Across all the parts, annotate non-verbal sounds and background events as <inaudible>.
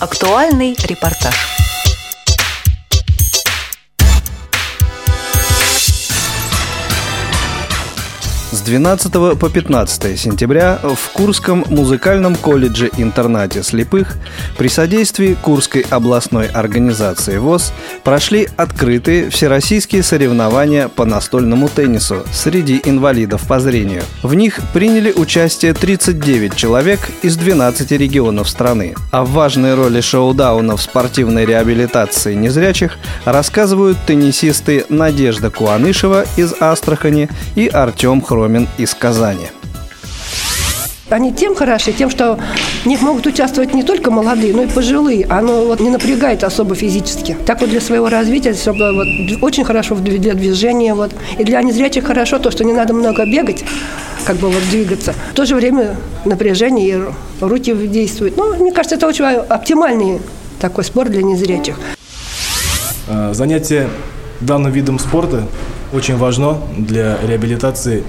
Актуальный репортаж. С 12 по 15 сентября в Курском музыкальном колледже-интернате слепых при содействии Курской областной организации ВОЗ прошли открытые всероссийские соревнования по настольному теннису среди инвалидов по зрению. В них приняли участие 39 человек из 12 регионов страны. О важной роли шоу-дауна в спортивной реабилитации незрячих рассказывают теннисисты Надежда Куанышева из Астрахани и Артем Хром Хромин из Казани. Они тем хороши, тем, что в них могут участвовать не только молодые, но и пожилые. Оно вот не напрягает особо физически. Так вот для своего развития, чтобы вот очень хорошо для движения. Вот. И для незрячих хорошо то, что не надо много бегать, как бы вот двигаться. В то же время напряжение и руки действуют. Ну, мне кажется, это очень оптимальный такой спорт для незрячих. Э, занятие данным видом спорта очень важно для реабилитации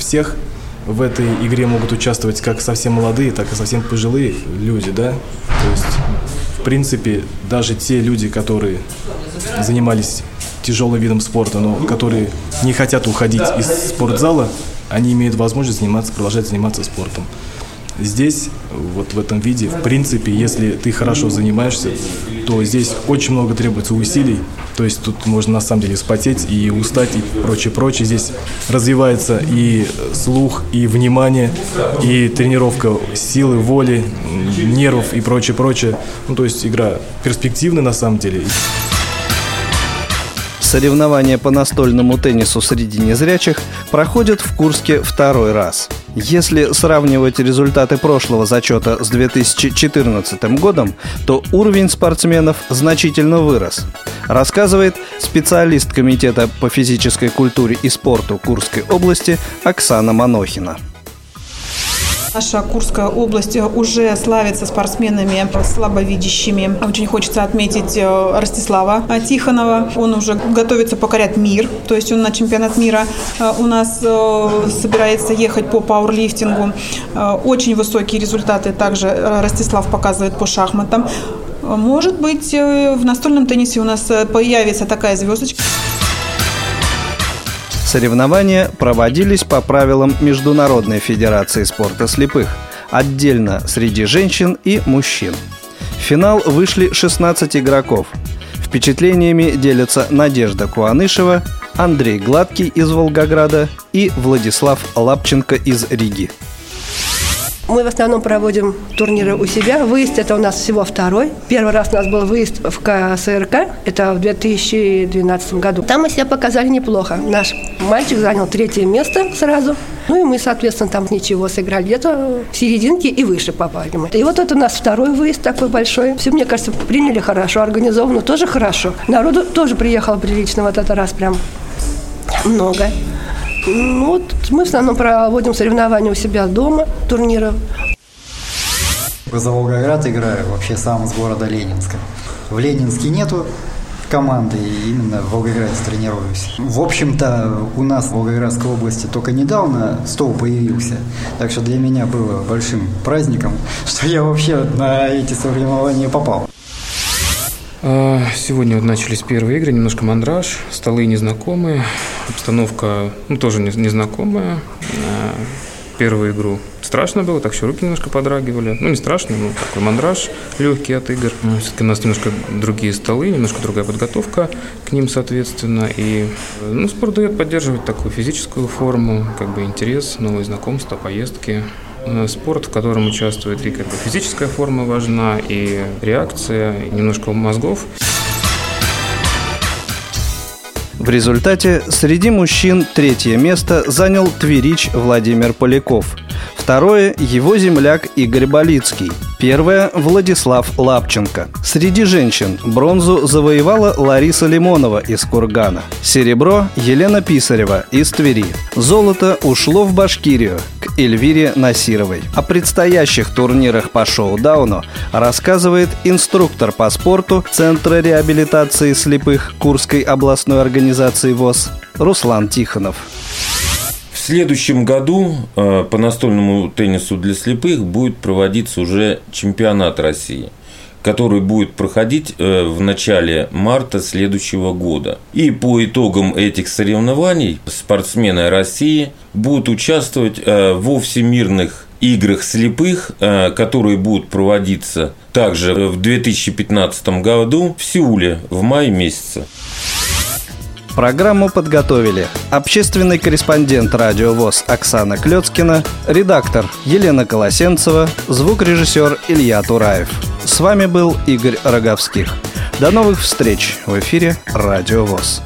всех в этой игре могут участвовать как совсем молодые, так и совсем пожилые люди, да. То есть, в принципе, даже те люди, которые занимались тяжелым видом спорта, но которые не хотят уходить из спортзала, они имеют возможность заниматься, продолжать заниматься спортом. Здесь, вот в этом виде, в принципе, если ты хорошо занимаешься, то здесь очень много требуется усилий. То есть тут можно на самом деле спотеть и устать и прочее, прочее. Здесь развивается и слух, и внимание, и тренировка силы, воли, нервов и прочее, прочее. Ну, то есть игра перспективная на самом деле. Соревнования по настольному теннису среди незрячих проходят в Курске второй раз. Если сравнивать результаты прошлого зачета с 2014 годом, то уровень спортсменов значительно вырос. Рассказывает специалист Комитета по физической культуре и спорту Курской области Оксана Манохина. Наша Курская область уже славится спортсменами слабовидящими. Очень хочется отметить э, Ростислава Тихонова. Он уже готовится покорять мир, то есть он на чемпионат мира э, у нас э, собирается ехать по пауэрлифтингу. Очень высокие результаты также Ростислав показывает по шахматам. Может быть, в настольном теннисе у нас появится такая звездочка. Соревнования проводились по правилам Международной Федерации спорта слепых, отдельно среди женщин и мужчин. В финал вышли 16 игроков. Впечатлениями делятся Надежда Куанышева, Андрей Гладкий из Волгограда и Владислав Лапченко из Риги. Мы в основном проводим турниры у себя. Выезд это у нас всего второй. Первый раз у нас был выезд в КСРК, это в 2012 году. Там мы себя показали неплохо. Наш мальчик занял третье место сразу. Ну и мы, соответственно, там ничего сыграли. Где-то в серединке и выше попали мы. И вот это у нас второй выезд такой большой. Все, мне кажется, приняли хорошо, организовано тоже хорошо. Народу тоже приехало прилично вот этот раз прям много. Ну, вот мы в основном проводим соревнования у себя дома, турниры. За Волгоград играю, вообще сам из города Ленинска. В Ленинске нету команды, и именно в Волгограде тренируюсь. В общем-то, у нас в Волгоградской области только недавно стол появился, так что для меня было большим праздником, <laughs> что я вообще на эти соревнования попал. А, сегодня вот начались первые игры, немножко мандраж, столы незнакомые, обстановка ну, тоже незнакомая. А, первую игру страшно было, так еще руки немножко подрагивали. Ну, не страшно, но такой мандраж легкий от игр. Ну, Все-таки у нас немножко другие столы, немножко другая подготовка к ним, соответственно. И ну, спорт дает поддерживать такую физическую форму, как бы интерес, новые знакомства, поездки. Э, спорт, в котором участвует и как бы физическая форма важна, и реакция, и немножко мозгов. В результате среди мужчин третье место занял тверич Владимир Поляков. Второе – его земляк Игорь Болицкий – Первая – Владислав Лапченко. Среди женщин бронзу завоевала Лариса Лимонова из Кургана. Серебро – Елена Писарева из Твери. Золото ушло в Башкирию Эльвире Насировой. О предстоящих турнирах по шоу-дауну рассказывает инструктор по спорту Центра реабилитации слепых Курской областной организации ВОЗ Руслан Тихонов следующем году э, по настольному теннису для слепых будет проводиться уже чемпионат России. Который будет проходить э, в начале марта следующего года. И по итогам этих соревнований спортсмены России будут участвовать э, во всемирных играх слепых, э, которые будут проводиться также в 2015 году в Сеуле в мае месяце. Программу подготовили общественный корреспондент Радио ВОЗ Оксана Клецкина, редактор Елена Колосенцева, звукорежиссер Илья Тураев. С вами был Игорь Роговских. До новых встреч в эфире Радио ВОЗ.